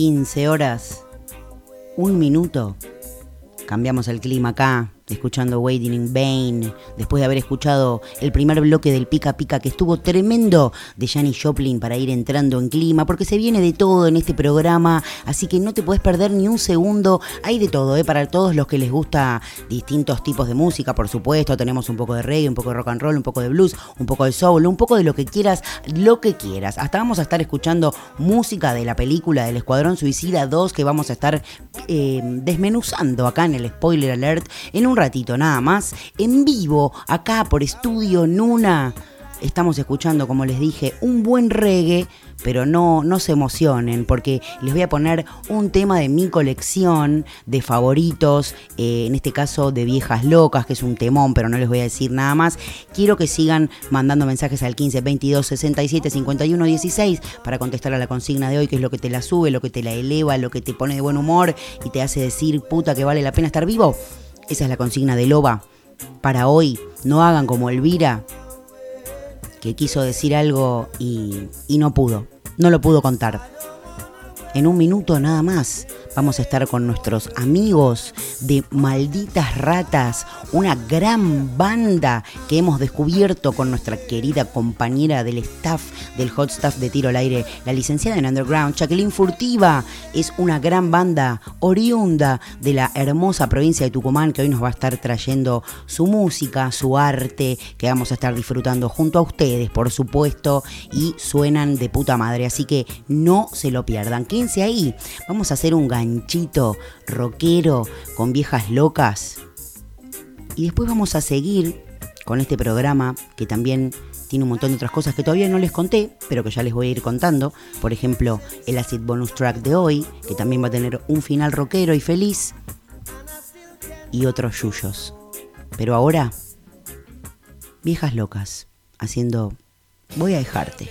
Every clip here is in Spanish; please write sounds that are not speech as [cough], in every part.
15 horas, un minuto. Cambiamos el clima acá, escuchando Waiting in Vain, después de haber escuchado el primer bloque del Pica Pica que estuvo tremendo de Janis Joplin para ir entrando en clima, porque se viene de todo en este programa, así que no te puedes perder ni un segundo. Hay de todo, ¿eh? para todos los que les gusta distintos tipos de música, por supuesto. Tenemos un poco de reggae, un poco de rock and roll, un poco de blues, un poco de soul, un poco de lo que quieras, lo que quieras. Hasta vamos a estar escuchando música de la película del Escuadrón Suicida 2 que vamos a estar eh, desmenuzando acá en el spoiler alert en un ratito nada más, en vivo, acá por Estudio Nuna. Estamos escuchando, como les dije, un buen reggae, pero no, no se emocionen, porque les voy a poner un tema de mi colección de favoritos, eh, en este caso de Viejas Locas, que es un temón, pero no les voy a decir nada más. Quiero que sigan mandando mensajes al 15 22 67 51 16 para contestar a la consigna de hoy, que es lo que te la sube, lo que te la eleva, lo que te pone de buen humor y te hace decir, puta, que vale la pena estar vivo. Esa es la consigna de Loba. Para hoy, no hagan como Elvira, que quiso decir algo y, y no pudo. No lo pudo contar. En un minuto nada más vamos a estar con nuestros amigos de Malditas Ratas, una gran banda que hemos descubierto con nuestra querida compañera del staff, del hot staff de tiro al aire, la licenciada en Underground, Jacqueline Furtiva. Es una gran banda oriunda de la hermosa provincia de Tucumán que hoy nos va a estar trayendo su música, su arte, que vamos a estar disfrutando junto a ustedes, por supuesto, y suenan de puta madre, así que no se lo pierdan. Quédense ahí, vamos a hacer un ganchito rockero con viejas locas. Y después vamos a seguir con este programa que también tiene un montón de otras cosas que todavía no les conté, pero que ya les voy a ir contando. Por ejemplo, el Acid Bonus Track de hoy, que también va a tener un final rockero y feliz. Y otros yuyos. Pero ahora, viejas locas, haciendo Voy a dejarte.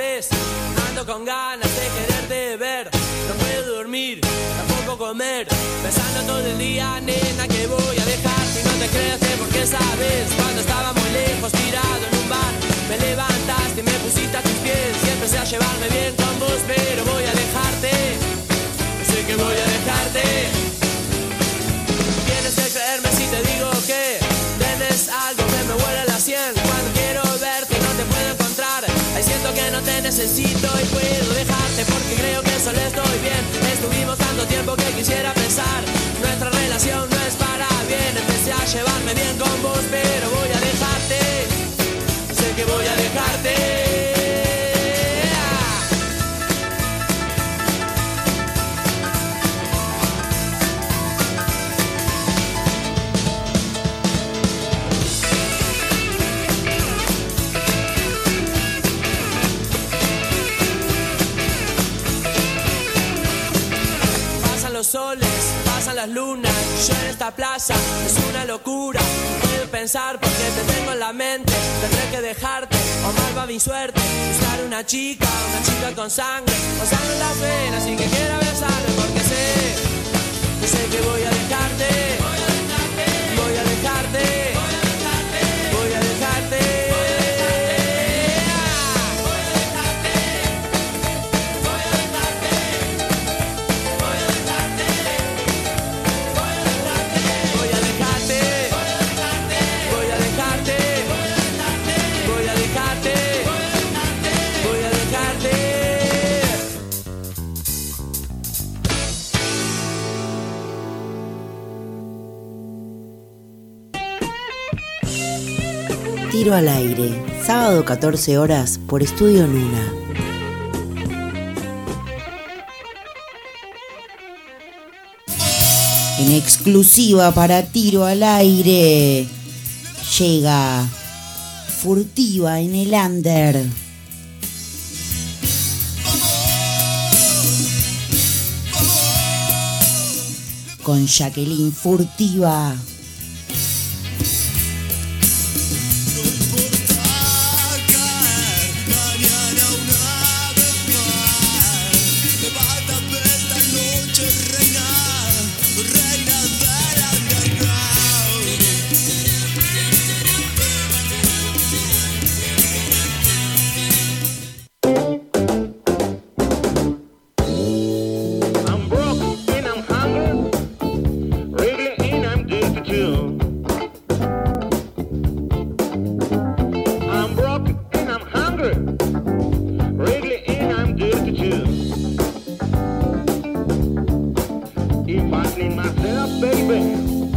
Ando con ganas de quererte ver. No puedo dormir, tampoco comer. Pensando todo el día, nena, que voy a dejarte. Y no te creas que porque sabes, cuando estaba muy lejos, tirado en un bar, me levantaste y me pusiste a tus pies. Y empecé a llevarme bien con vos, pero voy a dejarte. Sé que voy a necesito y puedo dejarte porque creo que solo estoy bien. Estuvimos tanto tiempo que quisiera pensar, nuestra relación no es para bien. Empecé a llevarme bien con vos, pero soles, pasan las lunas, yo en esta plaza es una locura. No puedo pensar porque te tengo en la mente, tendré que dejarte o mal va mi suerte. Buscar una chica, una chica con sangre, con sangre en las y que quiera besarme porque sé, yo sé que voy a dejarte, Tiro al aire, sábado 14 horas por Estudio Luna. En exclusiva para Tiro al aire, llega furtiva en el under. Con Jacqueline Furtiva. lightning myself, baby.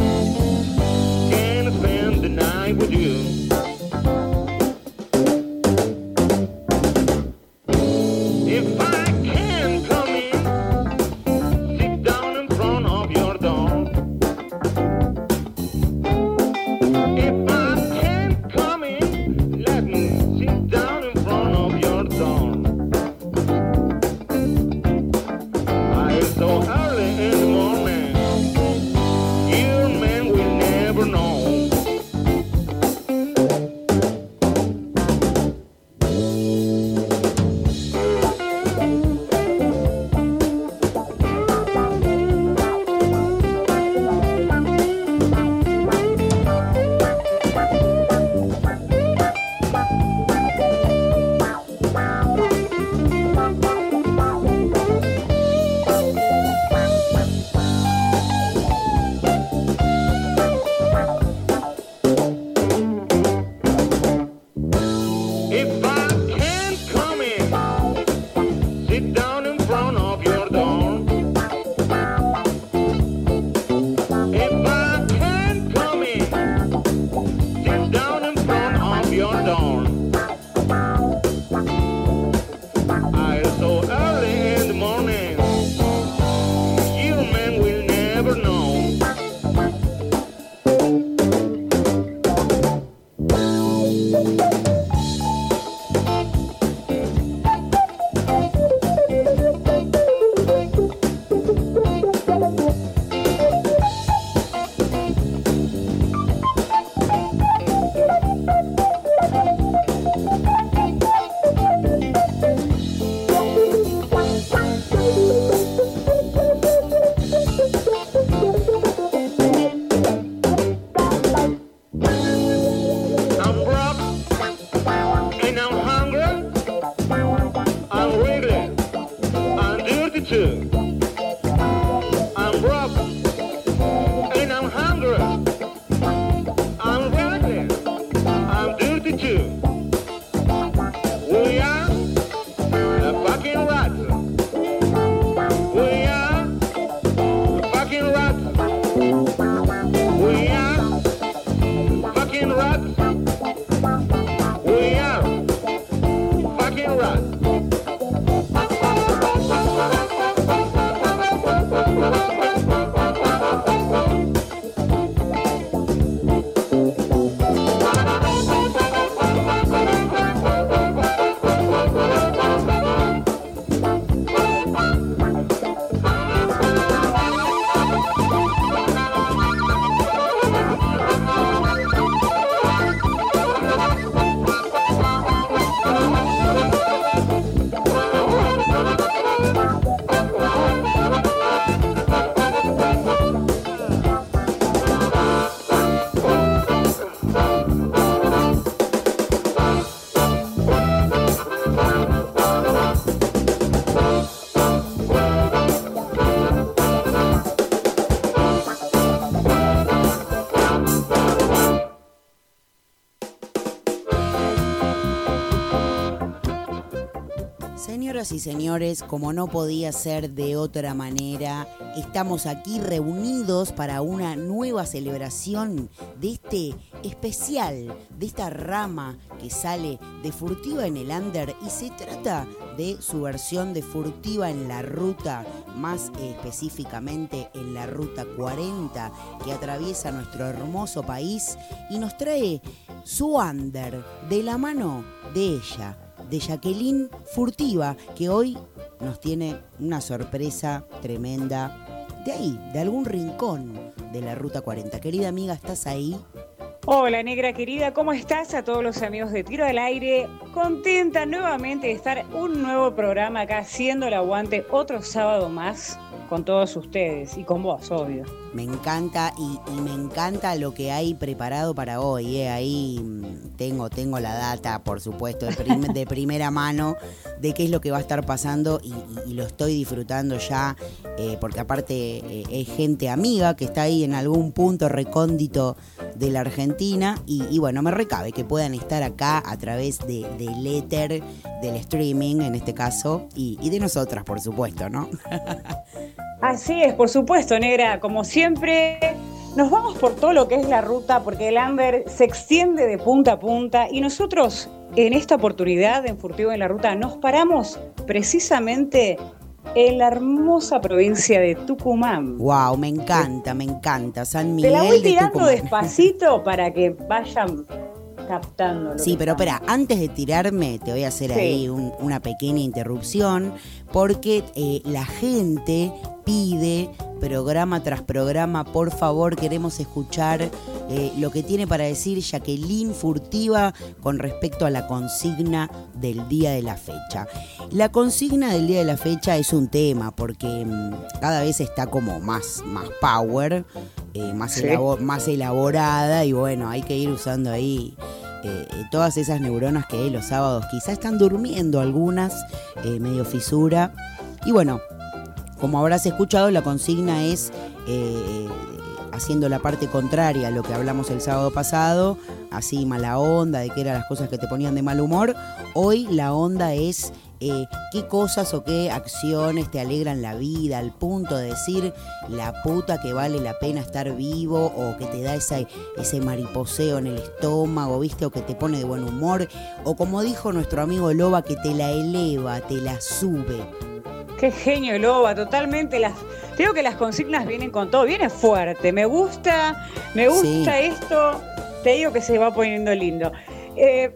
Y señores, como no podía ser de otra manera, estamos aquí reunidos para una nueva celebración de este especial, de esta rama que sale de Furtiva en el Under y se trata de su versión de Furtiva en la ruta, más específicamente en la ruta 40 que atraviesa nuestro hermoso país y nos trae su Under de la mano de ella de Jacqueline Furtiva, que hoy nos tiene una sorpresa tremenda de ahí, de algún rincón de la Ruta 40. Querida amiga, ¿estás ahí? Hola negra querida, ¿cómo estás? A todos los amigos de Tiro al Aire, contenta nuevamente de estar un nuevo programa acá haciendo el aguante otro sábado más con todos ustedes y con vos, obvio. Me encanta y, me encanta lo que hay preparado para hoy. ¿eh? Ahí mm, tengo, tengo la data, por supuesto, de, primera mano de qué es lo que va a estar pasando y, lo estoy disfrutando ya, eh, porque aparte eh, es gente amiga que está ahí en algún punto recóndito de la Argentina y, bueno, me recabe que puedan estar acá a través de, del éter, del streaming en este caso, y, y de nosotras, por supuesto, ¿no? [laughs] Así es, por supuesto, negra. Como siempre, nos vamos por todo lo que es la ruta, porque el Amber se extiende de punta a punta y nosotros en esta oportunidad en Furtivo en la Ruta nos paramos precisamente en la hermosa provincia de Tucumán. Wow, me encanta, me encanta. San Miguel. Te la voy tirando despacito para que vayan captando. sí, pero espera, antes de tirarme, te voy a hacer ahí una pequeña interrupción, porque eh, la gente pide programa tras programa, por favor, queremos escuchar eh, lo que tiene para decir Jacqueline Furtiva con respecto a la consigna del día de la fecha. La consigna del día de la fecha es un tema porque mm, cada vez está como más, más power, eh, más, más elaborada y bueno, hay que ir usando ahí eh, todas esas neuronas que los sábados quizá están durmiendo algunas, medio fisura. Y bueno, como habrás escuchado, la consigna es eh, haciendo la parte contraria a lo que hablamos el sábado pasado, así mala onda, de que eran las cosas que te ponían de mal humor. Hoy la onda es eh, qué cosas o qué acciones te alegran la vida, al punto de decir la puta que vale la pena estar vivo, o que te da ese, ese mariposeo en el estómago, ¿viste? O que te pone de buen humor, o como dijo nuestro amigo Loba, que te la eleva, te la sube. Qué genio, Loba, totalmente. Las, creo que las consignas vienen con todo, viene fuerte. Me gusta, me gusta esto. Te digo que se va poniendo lindo. Eh,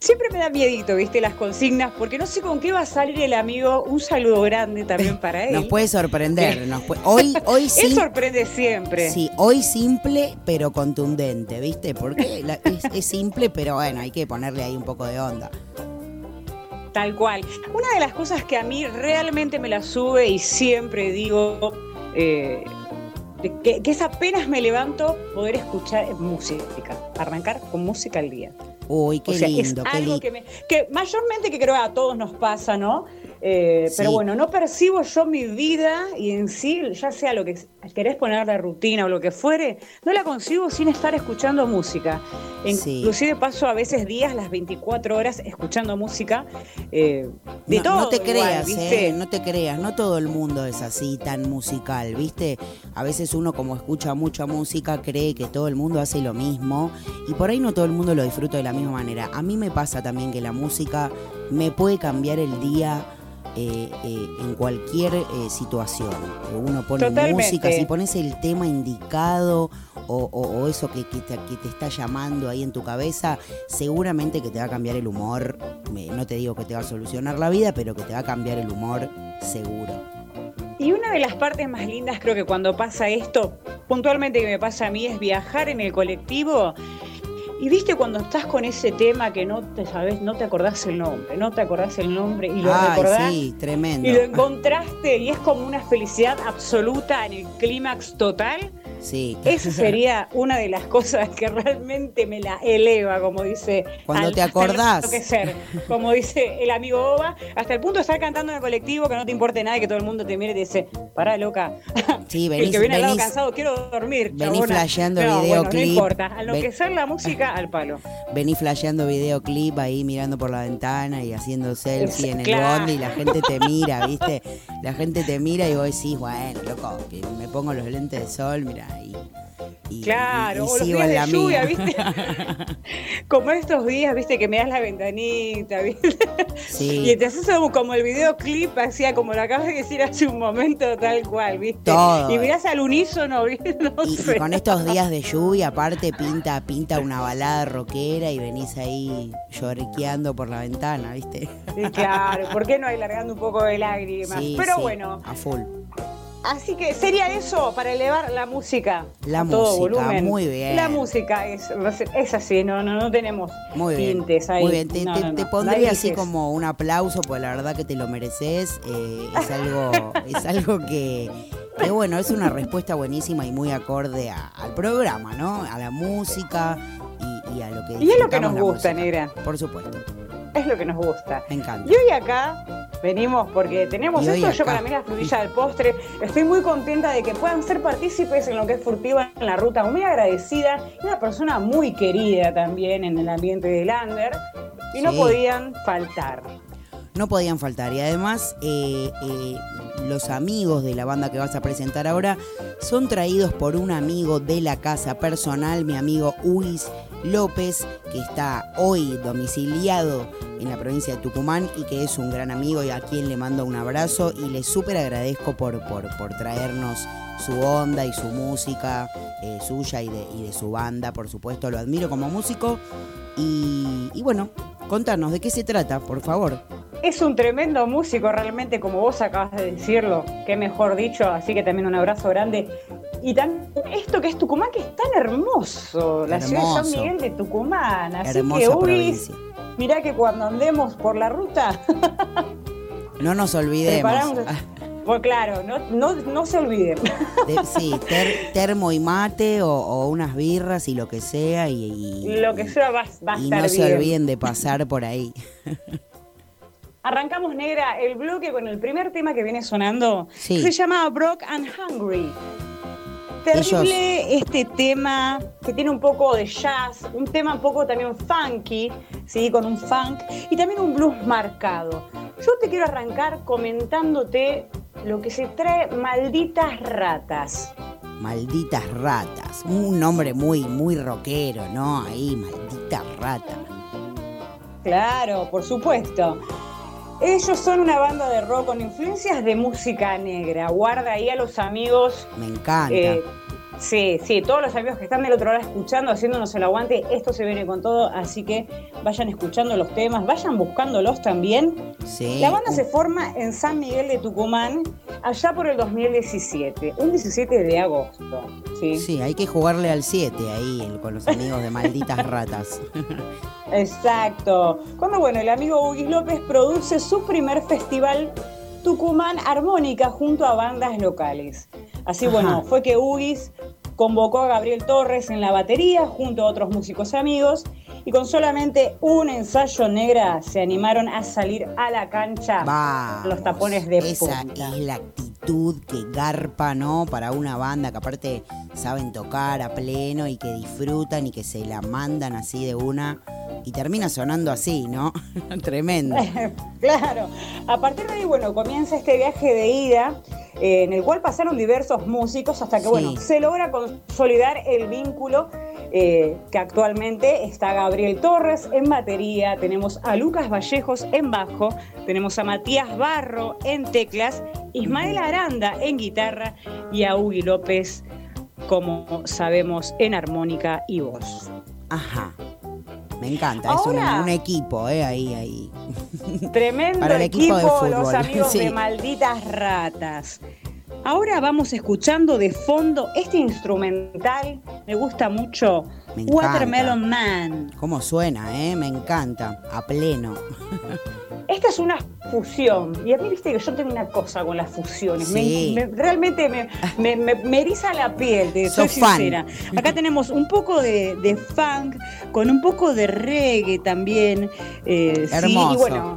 siempre me da miedito, viste, las consignas, porque no sé con qué va a salir el amigo. Un saludo grande también [laughs] para él. [laughs] Nos puede sorprender. Nos hoy, hoy sí. Él sorprende siempre. Sí, hoy simple, pero contundente, viste, porque es simple, pero bueno, hay que ponerle ahí un poco de onda. Tal cual. Una de las cosas que a mí realmente me la sube y siempre digo eh, que, es apenas me levanto poder escuchar música, arrancar con música al día. Uy, qué lindo, es algo Que, que mayormente que creo a todos nos pasa, ¿no? Eh, pero bueno, no percibo yo mi vida y en sí, ya sea lo que querés poner de rutina o lo que fuere, no la consigo sin estar escuchando música. Inclusive paso a veces días, las 24 horas, escuchando música eh, de no, todo. No te creas, eh, no te creas, no todo el mundo es así tan musical, ¿viste? A veces uno como escucha mucha música cree que todo el mundo hace lo mismo y por ahí no todo el mundo lo disfruta de la misma manera. A mí me pasa también que la música me puede cambiar el día eh, eh, en cualquier eh, situación. Uno pone música, si pones el tema indicado o, eso que, te, que, te, está llamando ahí en tu cabeza, seguramente que te va a cambiar el humor. No te digo que te va a solucionar la vida, pero que te va a cambiar el humor seguro. Y una de las partes más lindas creo que cuando pasa esto, puntualmente que me pasa a mí, es viajar en el colectivo y viste cuando estás con ese tema que no te sabes, no te acordás el nombre, no te acordás el nombre y lo recordás. Sí, tremendo. Y lo encontraste y es como una felicidad absoluta en el clímax total. Sí. Esa [laughs] sería una de las cosas que realmente me la eleva, como dice. Cuando te acordás. Que ser, como dice el amigo Oba, hasta el punto de estar cantando en el colectivo, que no te importe nada y que todo el mundo te mire y te dice, pará, loca. [laughs] Sí, venís, el que viene venís, al lado cansado, quiero dormir. Venís chabona. flasheando no, videoclip. Bueno, no importa, a lo Ven- que sea la música, al palo. Vení flasheando videoclip ahí mirando por la ventana y haciendo selfie Es- en el claro. bondi y la gente te [laughs] mira, ¿viste? La gente te mira y vos decís, bueno, loco, que me pongo los lentes de sol, mira, y, y, Claro, y- y o los días en de la lluvia, mía. [laughs] ¿viste? como estos días, ¿viste? Que me das la ventanita, ¿viste? Sí. Y te haces como, el videoclip, hacía como lo acabas de decir hace un momento, tal cual, ¿viste? Todo. Y mirás al unísono, ¿viste? [laughs] No Y, y sé. con estos días de lluvia, aparte pinta, pinta una balada rockera y venís ahí lloriqueando por la ventana, ¿viste? Sí, claro, ¿por qué no hay largando un poco de lágrimas? [laughs] Sí, Pero sí, bueno, A full. Así que sería eso para elevar la música. La todo música, volumen. muy bien. La música es, es así, no, no, no tenemos Muy bien. tintes ahí. Muy bien. Te, No, te- no, no, te no pondría así como un aplauso, porque la verdad que te lo mereces. eh, es algo, [laughs] es algo que, que, bueno, es una respuesta buenísima y muy acorde a- al programa, ¿no? A la música y, y a lo que Y es lo que nos gusta, música. negra. Por supuesto. Es lo que nos gusta. Me encanta. Y hoy acá venimos porque tenemos esto, yo para mí la frutilla del postre. Estoy muy contenta de que puedan ser partícipes en lo que es Furtiva en la ruta, muy agradecida una persona muy querida también en el ambiente de Lander y no podían faltar. No podían faltar. Y además, eh, eh, los amigos de la banda que vas a presentar ahora son traídos por un amigo de la casa personal, mi amigo Uis López, que está hoy domiciliado en la provincia de Tucumán y que es un gran amigo y a quien le mando un abrazo y le súper agradezco por, por, por traernos su onda y su música eh, suya y de, y de su banda, por supuesto, lo admiro como músico. Y, y bueno, contanos, ¿de qué se trata, por favor? Es un tremendo músico realmente, como vos acabas de decirlo, qué mejor dicho, así que también un abrazo grande. Y también esto que es Tucumán, que es tan hermoso, la ciudad de San. Miguel de Tucumán. Así Hermosa que, provincia. mirá que cuando andemos por la ruta, [laughs] No nos olvidemos. Ah, Pues claro, no, no, no se olviden. de- sí, ter- termo y mate o, o unas birras y lo que sea. Y, y- Lo que sea va, va a y estar no se olviden de pasar por ahí. [laughs] Arrancamos, negra, el bloque con el primer tema que viene sonando. Sí. que Se llama Broke and Hungry. Terrible este tema que tiene un poco de jazz, un tema un poco también funky, ¿sí? con un funk y también un blues marcado. Yo te quiero arrancar comentándote lo que se trae Malditas Ratas. Malditas ratas. Un nombre muy, muy rockero, ¿no? Ahí, maldita rata. Claro, por supuesto. Ellos son una banda de rock con influencias de música negra. Guarda ahí a los amigos. Me encanta. eh, sí, sí, todos los amigos que están del otro lado escuchando, haciéndonos el aguante, esto se viene con todo, así que vayan escuchando los temas, vayan buscándolos también. sí. La banda se forma en San Miguel de Tucumán allá por el 2017, un 17 de agosto. ¿sí? Sí, hay que jugarle al 7 ahí con los amigos de malditas ratas. [laughs] Exacto. Cuando, bueno, el amigo Huguis López produce su primer festival Tucumán Armónica junto a bandas locales. Así, Ajá. bueno, fue que Huguis convocó a Gabriel Torres en la batería junto a otros músicos amigos y con solamente un ensayo negra se animaron a salir a la cancha Va. los tapones de Esa punta. es la actitud que garpa, ¿no? Para una banda que aparte saben tocar a pleno y que disfrutan y que se la mandan así de una y termina sonando así, ¿no? [laughs] Tremendo. [laughs] claro. A partir de ahí, bueno, comienza este viaje de ida eh, en el cual pasaron diversos músicos hasta que, Sí. bueno, se logra consolidar el vínculo eh, que actualmente está Gabriel Torres en batería, tenemos a Lucas Vallejos en bajo, tenemos a Matías Barro en teclas, Ismael Aranda en guitarra y a Ugi López, como sabemos, en armónica y voz. Ajá. Me encanta, es un, equipo, ¿eh? Ahí, ahí. Tremendo [laughs] Para el equipo equipo, de los amigos [laughs] sí. de malditas ratas. Ahora vamos escuchando de fondo este instrumental, me gusta mucho, Me. Watermelon Man. ¿Cómo suena, eh? Me encanta. A pleno. [laughs] Esta es una fusión. Y a mí, viste que yo tengo una cosa con las fusiones. realmente me, me, eriza la piel, te soy sincera. Acá [laughs] tenemos un poco de, funk, con un poco de reggae también. Eh, Hermoso. y bueno,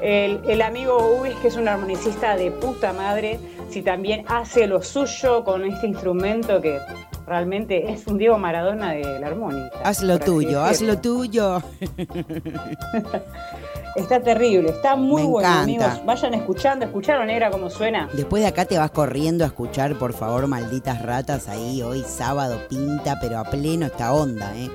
el, el amigo Ubis, que es un armonicista de puta madre, si también hace lo suyo con este instrumento que realmente es un Diego Maradona de la armónica. Haz lo tuyo, haz lo tuyo. [laughs] Está terrible, está muy bueno, amigos. Vayan escuchando, ¿escucharon, Negra, cómo suena? Después de acá te vas corriendo a escuchar, por favor, malditas ratas, ahí hoy sábado pinta, pero a pleno esta onda, ¿eh?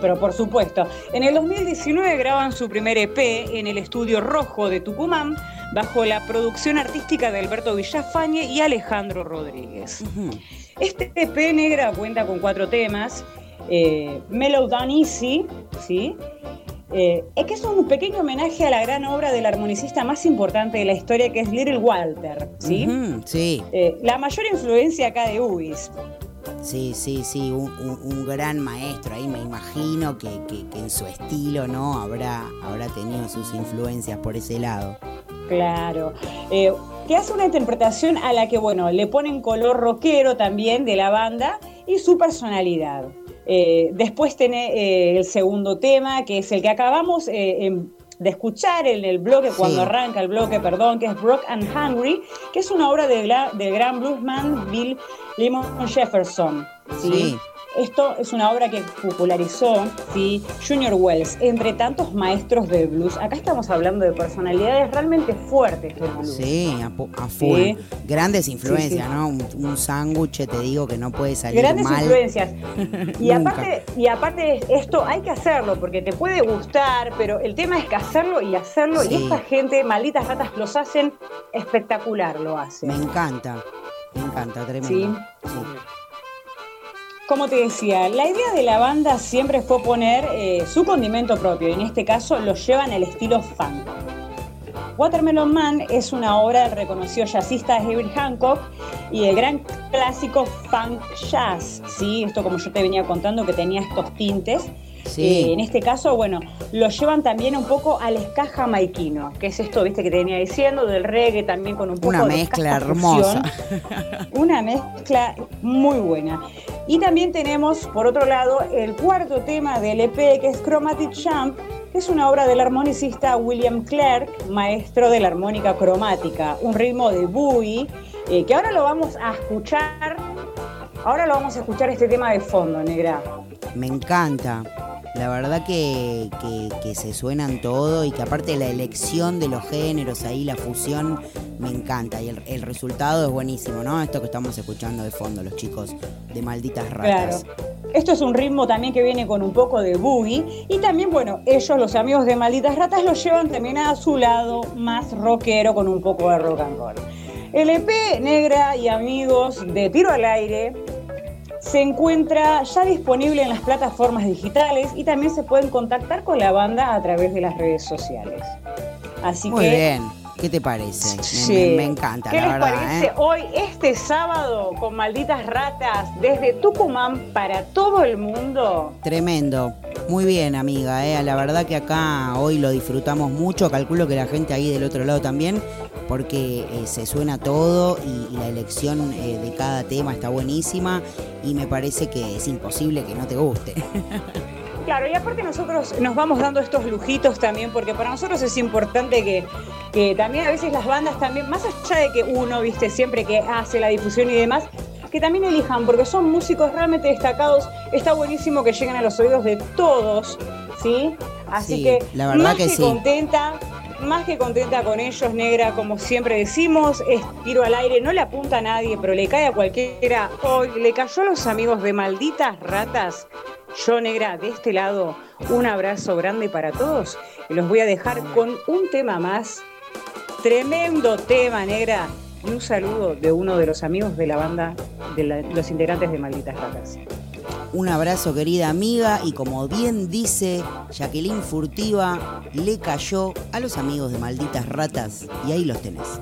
pero por supuesto. En el 2019 graban su primer EP en el estudio Rojo de Tucumán, bajo la producción artística de Alberto Villafañe y Alejandro Rodríguez. Este EP negra cuenta con cuatro temas. Eh, Mellow Down Easy, ¿sí? Eh, es que es un pequeño homenaje a la gran obra del armonicista más importante de la historia, que es Little Walter, ¿sí? sí. Eh, la mayor influencia acá de Ubis. Sí, sí, sí, un, gran maestro ahí, me imagino que, en su estilo, ¿no? Habrá, habrá tenido sus influencias por ese lado. Claro. Eh, que hace una interpretación a la que, bueno, le ponen color rockero también de la banda y su personalidad. Eh, después tiene eh, el segundo tema, que es el que acabamos de escuchar en el bloque, cuando arranca el bloque, perdón, que es Brock and Hungry, que es una obra del, del gran bluesman Bill Lemon Jefferson. ¿sí? Esto es una obra que popularizó ¿sí? Junior Wells, entre tantos maestros de blues. Acá estamos hablando de personalidades realmente fuertes del blues. Sí, a, full. Grandes influencias, ¿no? Un, sándwich, te digo, que no puede salir Grandes mal. influencias. [laughs] Y aparte, y aparte, esto hay que hacerlo, porque te puede gustar, pero el tema es que hacerlo y hacerlo. Y esta gente, malditas ratas, los hacen espectacular, lo hacen. Me encanta. Me encanta, tremendo. Sí. Como te decía, la idea de la banda siempre fue poner eh, su condimento propio, y en este caso lo llevan el estilo funk. Watermelon Man es una obra del reconocido jazzista Herbie Hancock y el gran clásico funk jazz, ¿sí? Esto como yo te venía contando que tenía estos tintes eh, en este caso, bueno, lo llevan también un poco al ska jamaiquino, que es esto, viste, que te venía diciendo, del reggae también con un poco Una mezcla hermosa. Una mezcla muy buena. Y también tenemos, por otro lado, el cuarto tema del EP, que es Chromatic Champ, que es una obra del armonicista William Clark, maestro de la armónica cromática, un ritmo de Bowie, eh, que ahora lo vamos a escuchar, ahora lo vamos a escuchar este tema de fondo, negra. Me encanta. La verdad que, se suenan todo y que aparte la elección de los géneros ahí, la fusión, me encanta. Y el, resultado es buenísimo, ¿no? Esto que estamos escuchando de fondo, los chicos de Malditas Ratas. Claro. Esto es un ritmo también que viene con un poco de boogie. Y también, bueno, ellos, los amigos de Malditas Ratas, lo llevan también a su lado más rockero con un poco de rock and roll. El EP Negra y amigos de Tiro al Aire se encuentra ya disponible en las plataformas digitales y también se pueden contactar con la banda a través de las redes sociales. Así Muy bien. ¿Qué te parece? Me, encanta, ¿Qué les parece ¿eh? hoy, este sábado, con malditas ratas, desde Tucumán para todo el mundo? Tremendo. Muy bien, amiga. ¿eh? La verdad que acá hoy lo disfrutamos mucho. Calculo que la gente ahí del otro lado también porque eh, se suena todo y, la elección de cada tema está buenísima y me parece que es imposible que no te guste. [laughs] Claro, y aparte nosotros nos vamos dando estos lujitos también, porque para nosotros es importante que, que también a veces las bandas también, más allá de que uno, viste, siempre que hace la difusión y demás, que también elijan, porque son músicos realmente destacados, está buenísimo que lleguen a los oídos de todos, ¿sí? Así que, la verdad que, contenta más que contenta con ellos, negra, como siempre decimos, es tiro al aire, no le apunta a nadie, pero le cae a cualquiera. Hoy le cayó a los amigos de malditas ratas. Yo, negra, de este lado, un abrazo grande para todos y los voy a dejar con un tema más. Tremendo tema, negra. Y un saludo de uno de los amigos de la banda, de los integrantes de Malditas Ratas. Un abrazo querida amiga y como bien dice Jacqueline Furtiva, le cayó a los amigos de malditas ratas y ahí los tenés.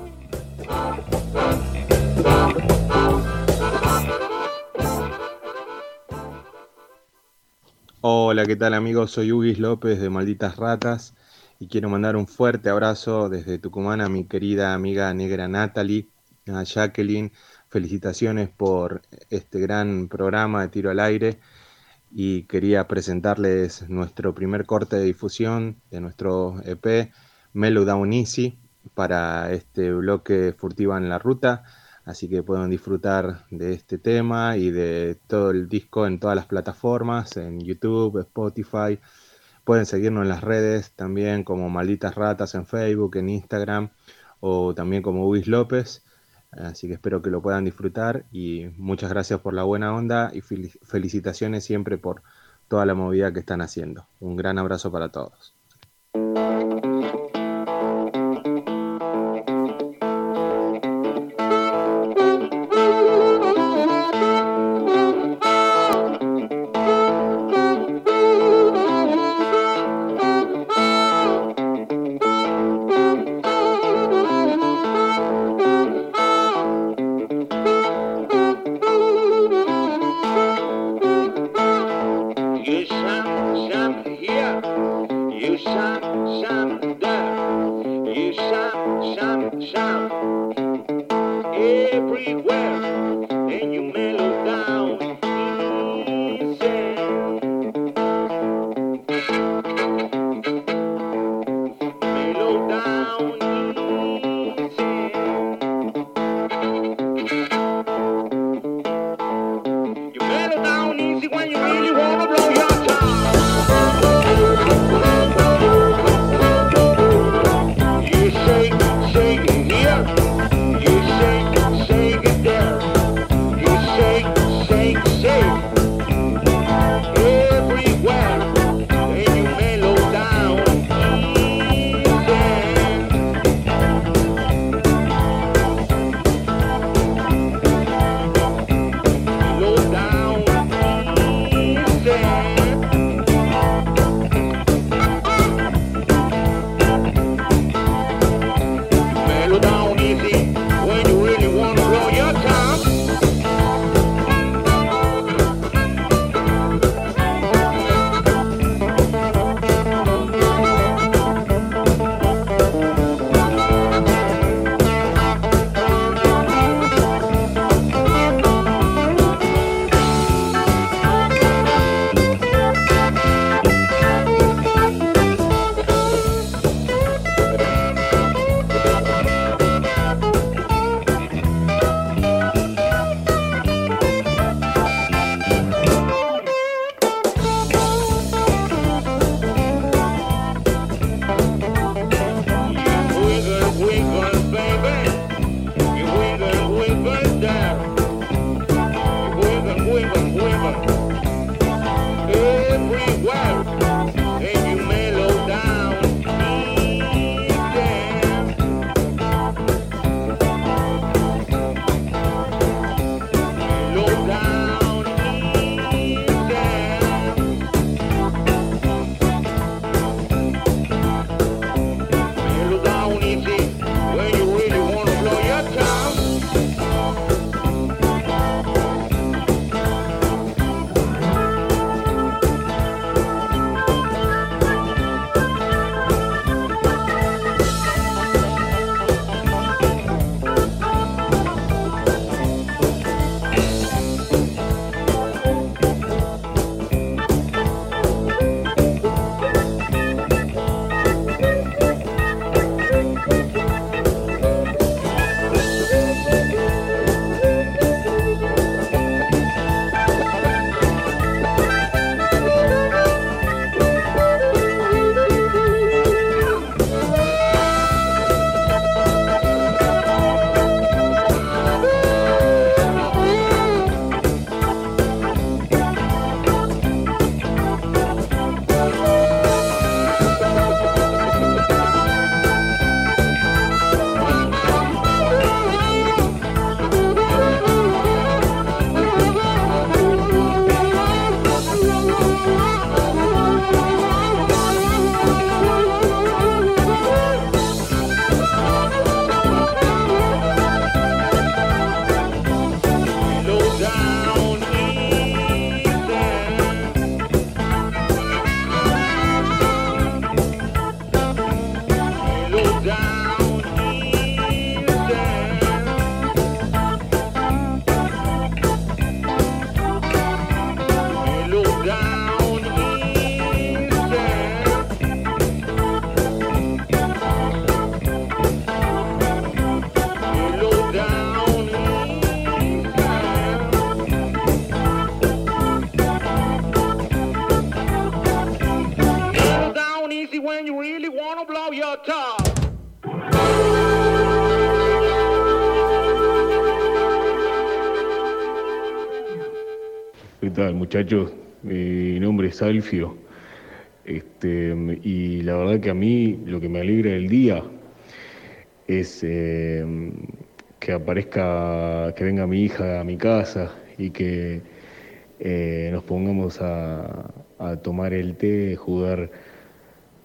Hola, ¿qué tal amigos? Soy Ugis López de Malditas Ratas y quiero mandar un fuerte abrazo desde Tucumán a mi querida amiga negra Natalie, a Jacqueline. Felicitaciones por este gran programa de tiro al aire y quería presentarles nuestro primer corte de difusión de nuestro EP Melodown Easy para este bloque Furtiva en la Ruta. Así que pueden disfrutar de este tema y de todo el disco en todas las plataformas, en YouTube, Spotify. Pueden seguirnos en las redes también como Malditas Ratas en Facebook, en Instagram o también como Luis López. Así que espero que lo puedan disfrutar y muchas gracias por la buena onda y felicitaciones siempre por toda la movida que están haciendo. Un gran abrazo para todos. Muchachos? Mi nombre es Alfio. Este, y la verdad que a mí lo que me alegra del día es eh, que aparezca, que venga mi hija a mi casa y que eh, nos pongamos a, tomar el té, jugar,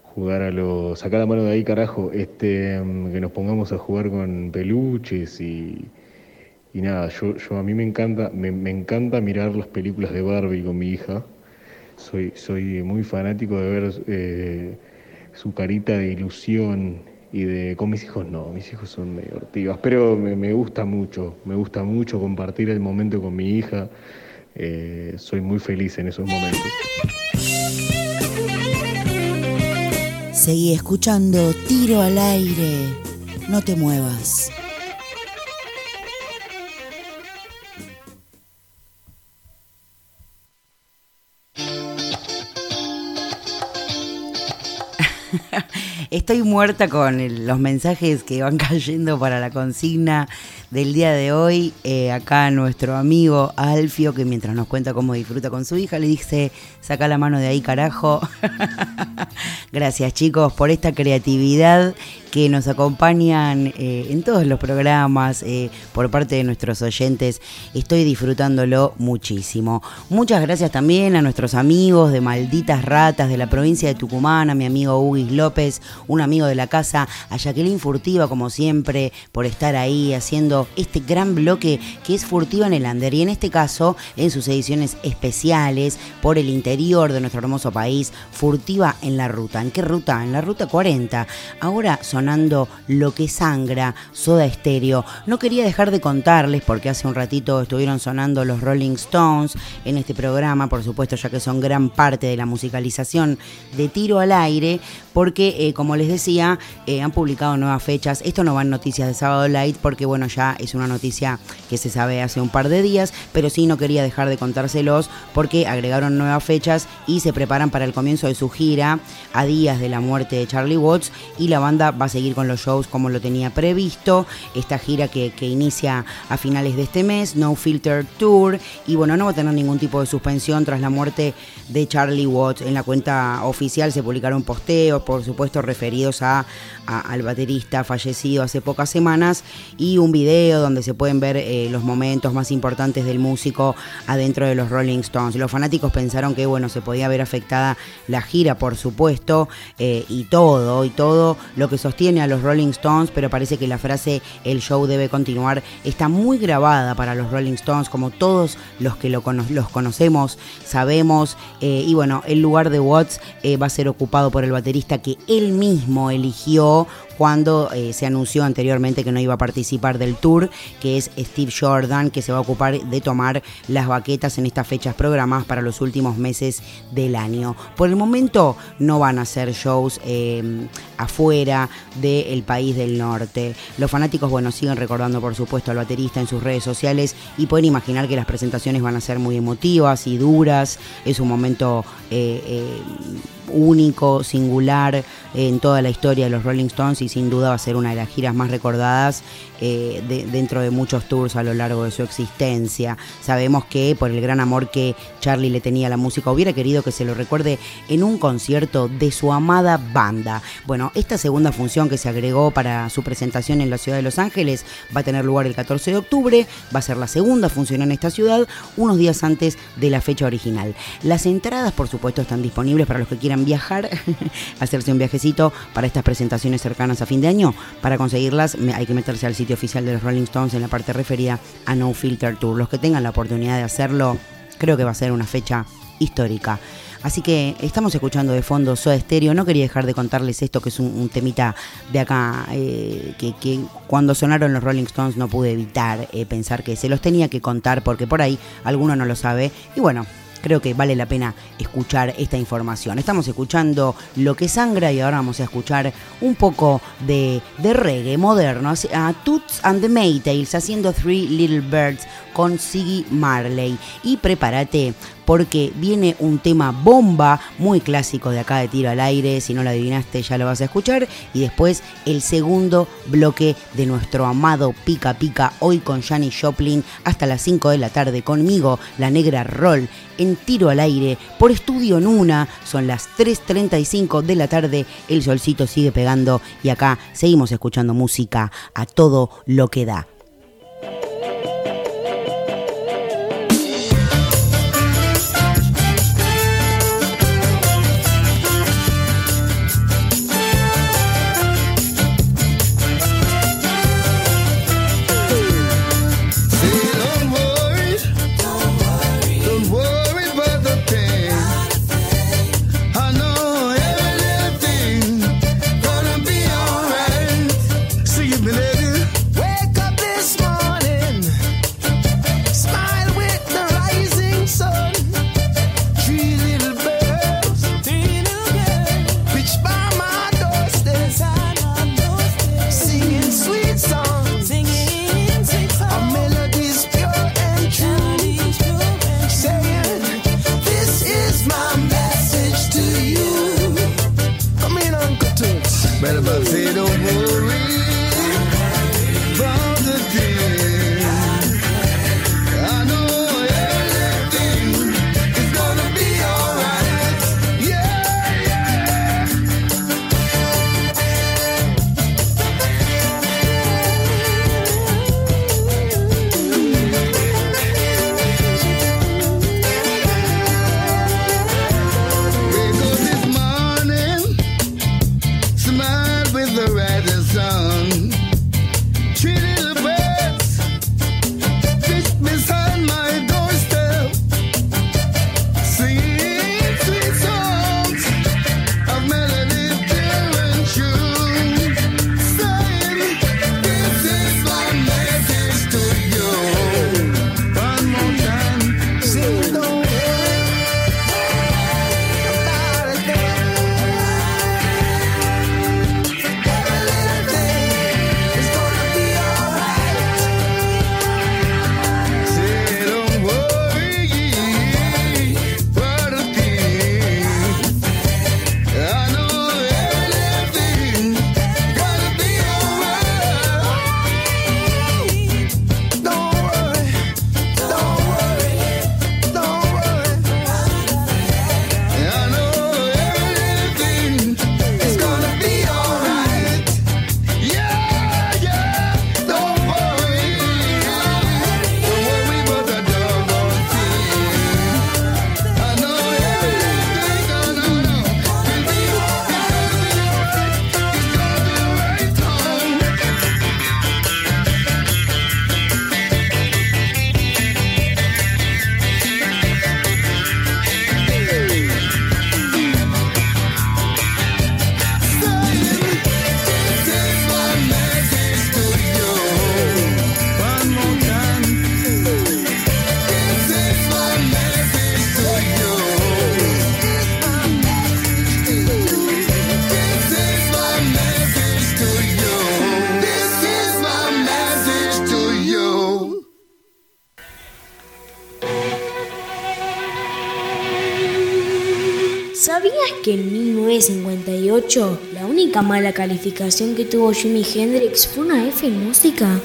jugar a los, sacar la mano de ahí carajo, este, que nos pongamos a jugar con peluches y, y nada, yo, yo a mí me encanta, me, encanta mirar las películas de Barbie con mi hija. Soy, soy muy fanático de ver eh, su carita de ilusión y de con mis hijos no, mis hijos son medio pero me, gusta mucho, me gusta mucho compartir el momento con mi hija. Eh, soy muy feliz en esos momentos. Seguí escuchando Tiro al aire. No te muevas. Estoy muerta con los mensajes que van [laughs] cayendo para la consigna del día de hoy. Eh, acá nuestro amigo Alfio, que mientras nos cuenta cómo disfruta con su hija, le dice, saca la mano de ahí, carajo. [laughs] Gracias chicos por esta creatividad que nos acompañan eh, en todos los programas eh, por parte de nuestros oyentes. Estoy disfrutándolo muchísimo. Muchas gracias también a nuestros amigos de Malditas Ratas de la provincia de Tucumán, a mi amigo Ugis López, un amigo de la casa, a Jacqueline Furtiva, como siempre, por estar ahí haciendo este gran bloque que es Furtiva en el Ander. Y en este caso, en sus ediciones especiales por el interior de nuestro hermoso país, Furtiva en la ruta. ¿En qué ruta? En la ruta 40. Ahora son sonando Lo que sangra, Soda Estéreo. No quería dejar de contarles, porque hace un ratito estuvieron sonando los Rolling Stones en este programa, por supuesto, ya que son gran parte de la musicalización de Tiro al Aire, porque, eh, como les decía, eh, han publicado nuevas fechas. Esto no va en noticias de Sábado Light, porque, bueno, ya es una noticia que se sabe hace un par de días, pero sí no quería dejar de contárselos, porque agregaron nuevas fechas y se preparan para el comienzo de su gira a días de la muerte de Charlie Watts y la banda va seguir con los shows como lo tenía previsto. Esta gira que, inicia a finales de este mes, No Filter Tour. Y bueno, no va a tener ningún tipo de suspensión tras la muerte de Charlie Watts. En la cuenta oficial se publicaron posteos, por supuesto, referidos a, al baterista fallecido hace pocas semanas y un video donde se pueden ver eh, los momentos más importantes del músico adentro de los Rolling Stones. Los fanáticos pensaron que bueno, se podía ver afectada la gira, por supuesto, eh, y todo, y todo lo que sostiene a los Rolling Stones, pero parece que la frase el show debe continuar está muy grabada para los Rolling Stones, como todos los que lo los conocemos, sabemos, eh, y bueno, el lugar de Watts va a ser ocupado por el baterista que él mismo eligió cuando eh, se anunció anteriormente que no iba a participar del tour, que es Steve Jordan, que se va a ocupar de tomar las baquetas en estas fechas programadas para los últimos meses del año. Por el momento no van a hacer shows eh, afuera del país del norte. Los fanáticos, bueno, siguen recordando por supuesto al baterista en sus redes sociales y pueden imaginar que las presentaciones van a ser muy emotivas y duras. Es un momento... Eh, único, singular en toda la historia de los Rolling Stones y sin duda va a ser una de las giras más recordadas eh, dentro de muchos tours a lo largo de su existencia. Sabemos que por el gran amor que Charlie le tenía a la música hubiera querido que se lo recuerde en un concierto de su amada banda. Bueno, esta segunda función que se agregó para su presentación en la ciudad de Los Ángeles va a tener lugar el 14 de octubre, va a ser la segunda función en esta ciudad, unos días antes de la fecha original. Las entradas, por supuesto, están disponibles para los que quieran viajar, [laughs] hacerse un viajecito para estas presentaciones cercanas a fin de año. Para conseguirlas hay que meterse al sitio oficial de los Rolling Stones en la parte referida a No Filter Tour. Los que tengan la oportunidad de hacerlo, creo que va a ser una fecha histórica. Así que estamos escuchando de fondo Soda Stereo. No quería dejar de contarles esto, que es un, temita de acá, eh, que, cuando sonaron los Rolling Stones no pude evitar eh, pensar que se los tenía que contar, porque por ahí alguno no lo sabe. Y bueno, creo que vale la pena escuchar esta información. Estamos escuchando Lo que sangra y ahora vamos a escuchar un poco de, reggae moderno a Toots and the Maytales haciendo Three Little Birds con Siggy Marley. Y prepárate porque viene un tema bomba muy clásico de acá de tiro al aire. Si no lo adivinaste, ya lo vas a escuchar. Y después el segundo bloque de nuestro amado Pica Pica, hoy con Janis Joplin, hasta las 5 de la tarde conmigo, la negra Roll, en tiro al aire, por estudio Nuna. Son las 3.35 de la tarde, el solcito sigue pegando y acá seguimos escuchando música a todo lo que da. La única mala calificación que tuvo Jimi Hendrix fue una F en música.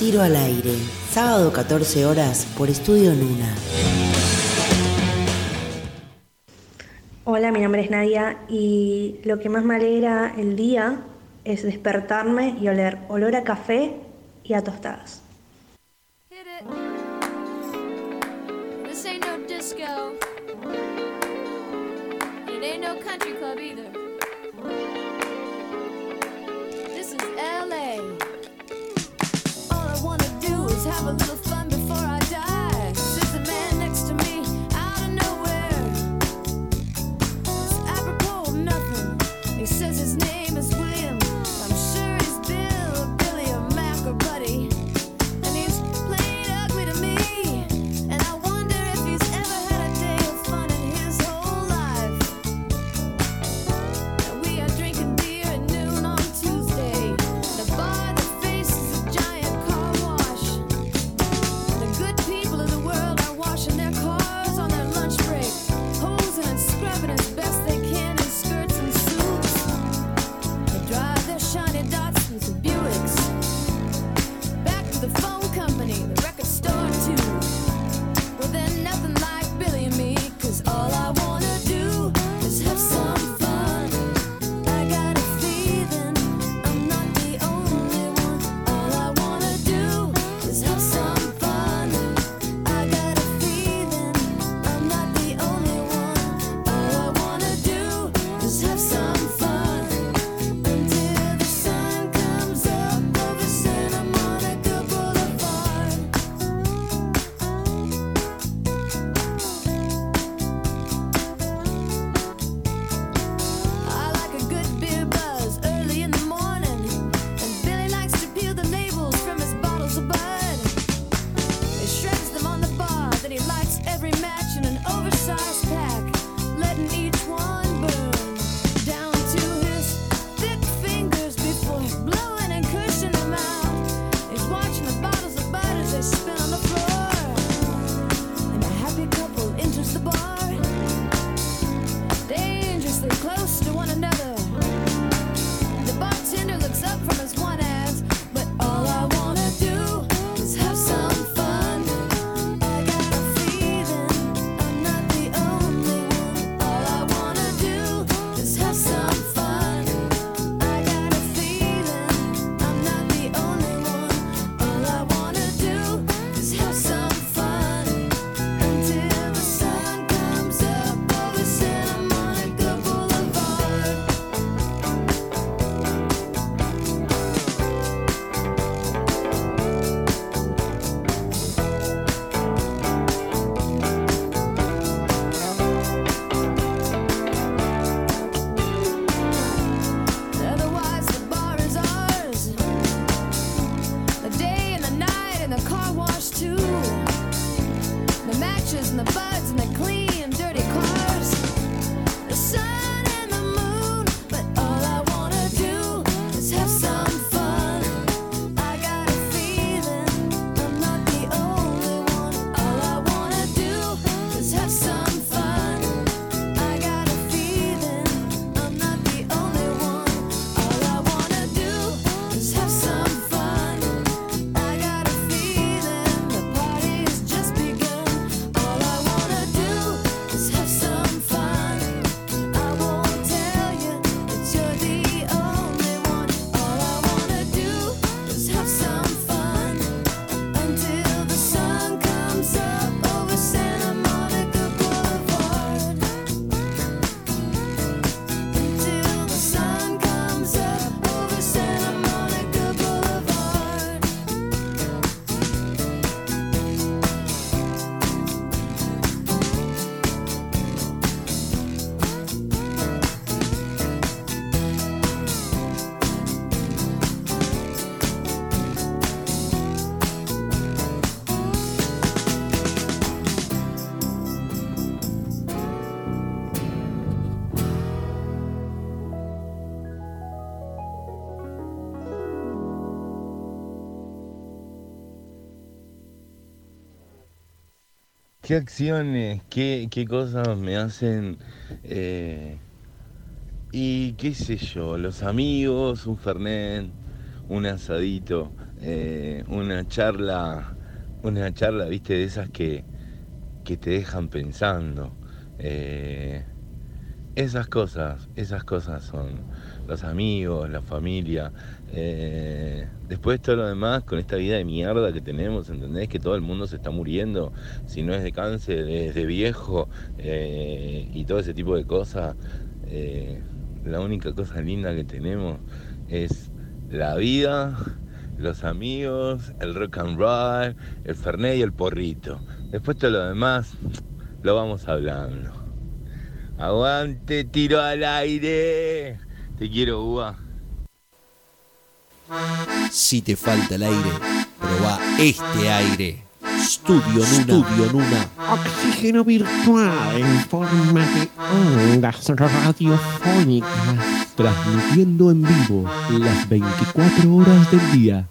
Tiro al aire, sábado 14 horas por Estudio Luna. Hola, mi nombre es Nadia y lo que más me alegra el día es despertarme y oler olor a café y a tostadas. be there. It's a beautiful qué acciones, qué, qué cosas me hacen... eh, y qué sé yo, los amigos, un fernet, un asadito, eh, una charla, una charla, viste, de esas que, que te dejan pensando. Eh, esas cosas, esas cosas son los amigos, la familia. eh, después todo lo demás, con esta vida de mierda que tenemos, ¿entendés? Que todo el mundo se está muriendo, si no es de cáncer, es de viejo, eh, y todo ese tipo de cosas. eh, la única cosa linda que tenemos es la vida, los amigos, el rock and roll, el fernet y el porrito. Después todo lo demás lo vamos hablando. Aguante, tiro al aire. Te quiero, Uva. Si te falta el aire, probá este aire. Studio Nuna. Studio Nuna. Oxígeno virtual en forma de ondas radiofónicas. Transmitiendo en vivo las 24 horas del día.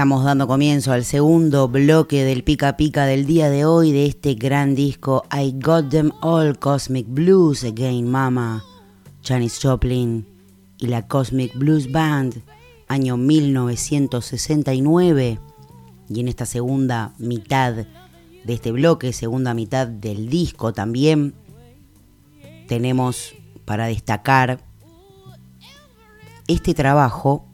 Estamos dando comienzo al segundo bloque del pica pica del día de hoy de este gran disco I Got Them All Cosmic Blues Again Mama, Janis Joplin y la Cosmic Blues Band, año 1969. Y en esta segunda mitad de este bloque, segunda mitad del disco también, tenemos para destacar este trabajo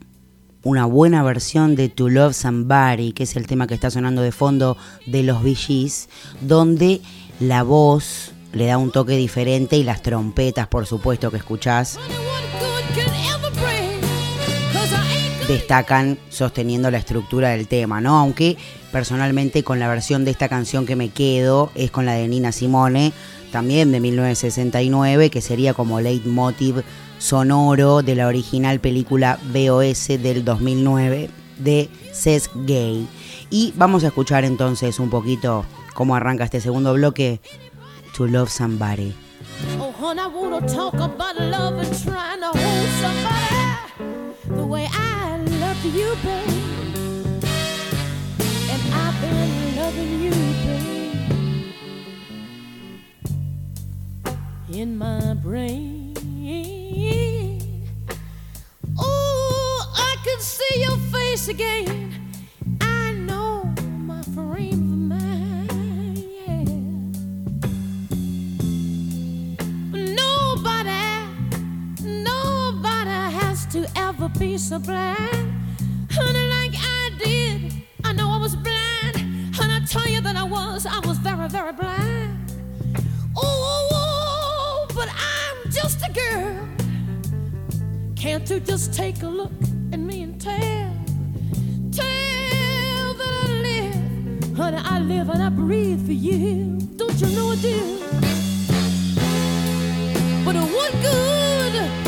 una buena versión de To Love Somebody, que es el tema que está sonando de fondo de los Gees, donde la voz le da un toque diferente y las trompetas, por supuesto, que escuchás, destacan sosteniendo la estructura del tema, ¿no? Aunque personalmente con la versión de esta canción que me quedo es con la de Nina Simone, también de 1969, que sería como leitmotiv sonoro de la original película BOS del 2009 de Seth Gay. Y vamos a escuchar entonces un poquito cómo arranca este segundo bloque, To Love Somebody. Oh, honey, I wanna talk about love and trying to hold somebody the way I love you, babe. And I've been loving you, babe. In my brain. Can see your face again. I know my frame of mind, yeah. Nobody, nobody has to ever be so blind. Honey, like I did. I know I was blind. And I tell you that I was, I was very, very blind. Oh, but I'm just a girl. Can't you just take a look and tell? Tell that I live. Honey, I live and I breathe for you. Don't you know I do? But good, what good,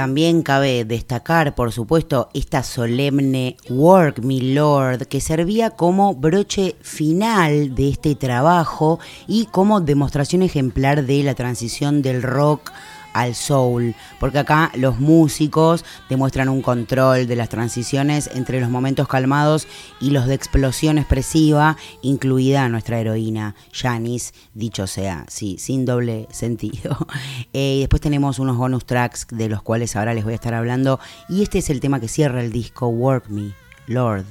También cabe destacar, por supuesto, esta solemne Work Me Lord, que servía como broche final de este trabajo y como demostración ejemplar de la transición del rock al soul, porque acá los músicos demuestran un control de las transiciones entre los momentos calmados y los de explosión expresiva, incluida nuestra heroína, Janis, dicho sea, sí, sin doble sentido. [laughs] Eh, y después tenemos unos bonus tracks de los cuales ahora les voy a estar hablando, y este es el tema que cierra el disco, Work Me, Lord.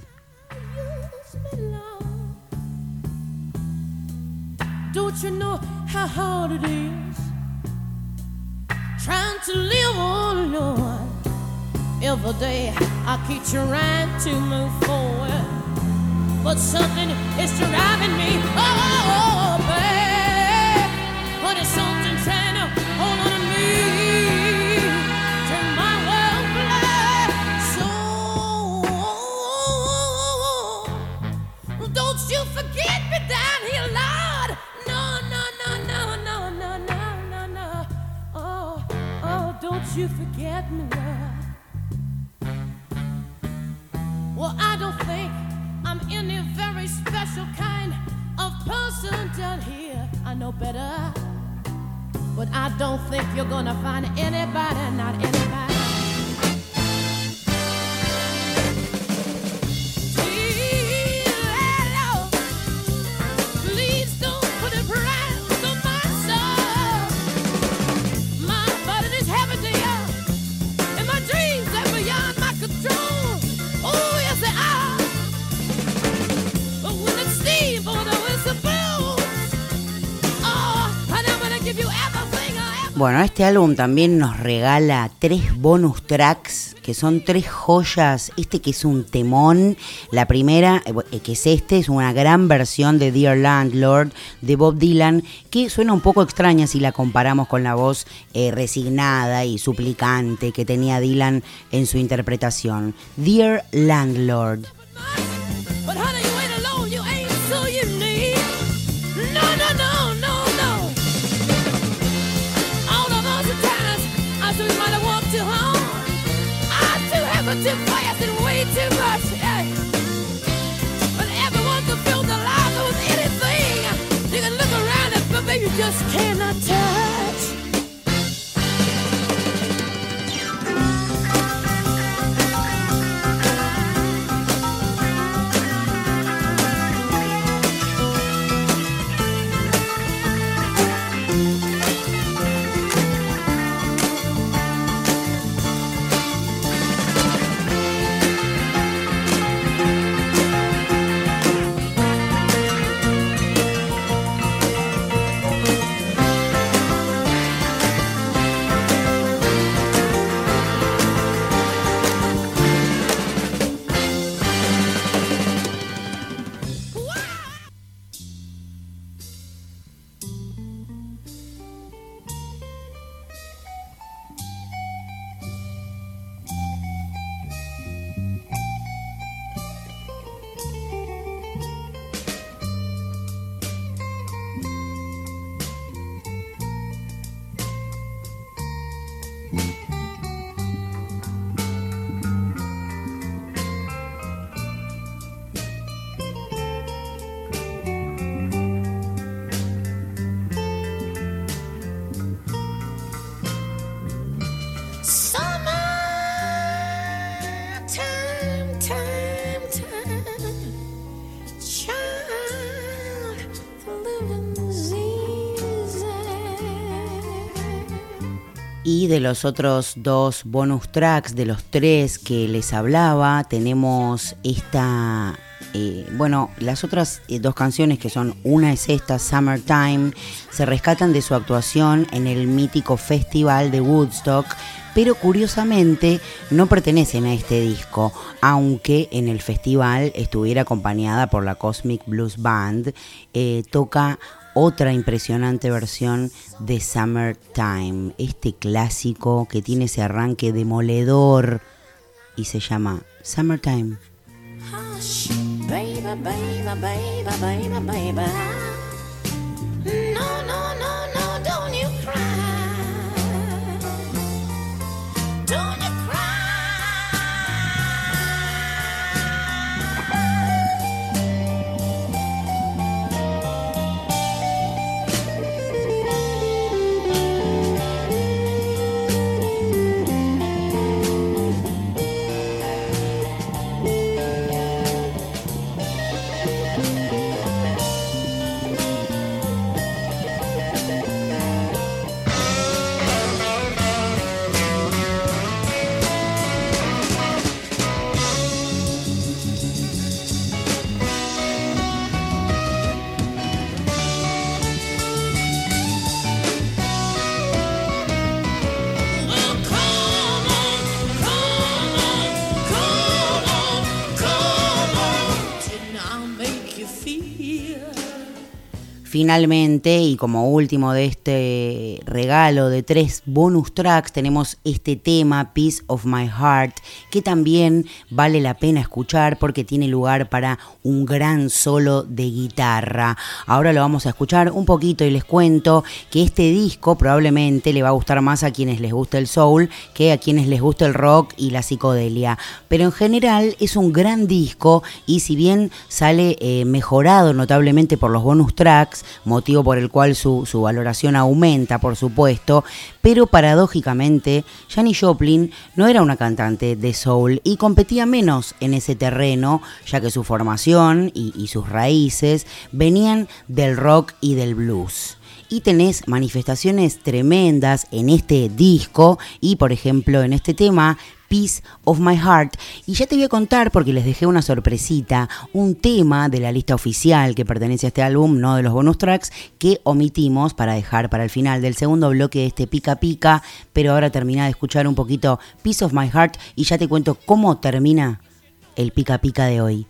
Trying to live on, Lord? Every day I keep trying to move forward, but something is driving me. Oh, oh, oh babe, but Well, I don't think I'm any very special kind of person down here. I know better. But I don't think you're gonna find anybody, not anybody. Bueno, este álbum también nos regala tres bonus tracks que son tres joyas. Este que es un temón. La primera, eh, eh, que es este, es una gran versión de Dear Landlord de Bob Dylan, que suena un poco extraña si la comparamos con la voz eh, resignada y suplicante que tenía Dylan en su interpretación. Dear Landlord. I too fast and way too much. Hey. But everyone can feel the life with anything. You can look around it, but baby, you just cannot touch. De los otros dos bonus tracks, de los tres que les hablaba, tenemos esta. eh, bueno, las otras eh, dos canciones que son, una es esta, Summertime, se rescatan de su actuación en el mítico festival de Woodstock, pero curiosamente no pertenecen a este disco, aunque en el festival estuviera acompañada por la Cosmic Blues Band, eh, toca otra impresionante versión de Summertime, este clásico que tiene ese arranque demoledor y se llama Summertime. No, no, no, no, don't you cry. Finalmente, y como último de este regalo de tres bonus tracks, tenemos este tema, Piece of My Heart, que también vale la pena escuchar porque tiene lugar para un gran solo de guitarra. Ahora lo vamos a escuchar un poquito y les cuento que este disco probablemente le va a gustar más a quienes les gusta el soul que a quienes les gusta el rock y la psicodelia. Pero en general es un gran disco y si bien sale eh, mejorado notablemente por los bonus tracks, motivo por el cual su, su valoración aumenta, por supuesto, pero paradójicamente Janis Joplin no era una cantante de soul y competía menos en ese terreno, ya que su formación y, y sus raíces venían del rock y del blues. Y tenés manifestaciones tremendas en este disco y por ejemplo en este tema Piece of My Heart. Y ya te voy a contar, porque les dejé una sorpresita, un tema de la lista oficial que pertenece a este álbum, no de los bonus tracks, que omitimos para dejar para el final del segundo bloque de este pica pica. Pero ahora termina de escuchar un poquito Piece of My Heart y ya te cuento cómo termina el pica pica de hoy.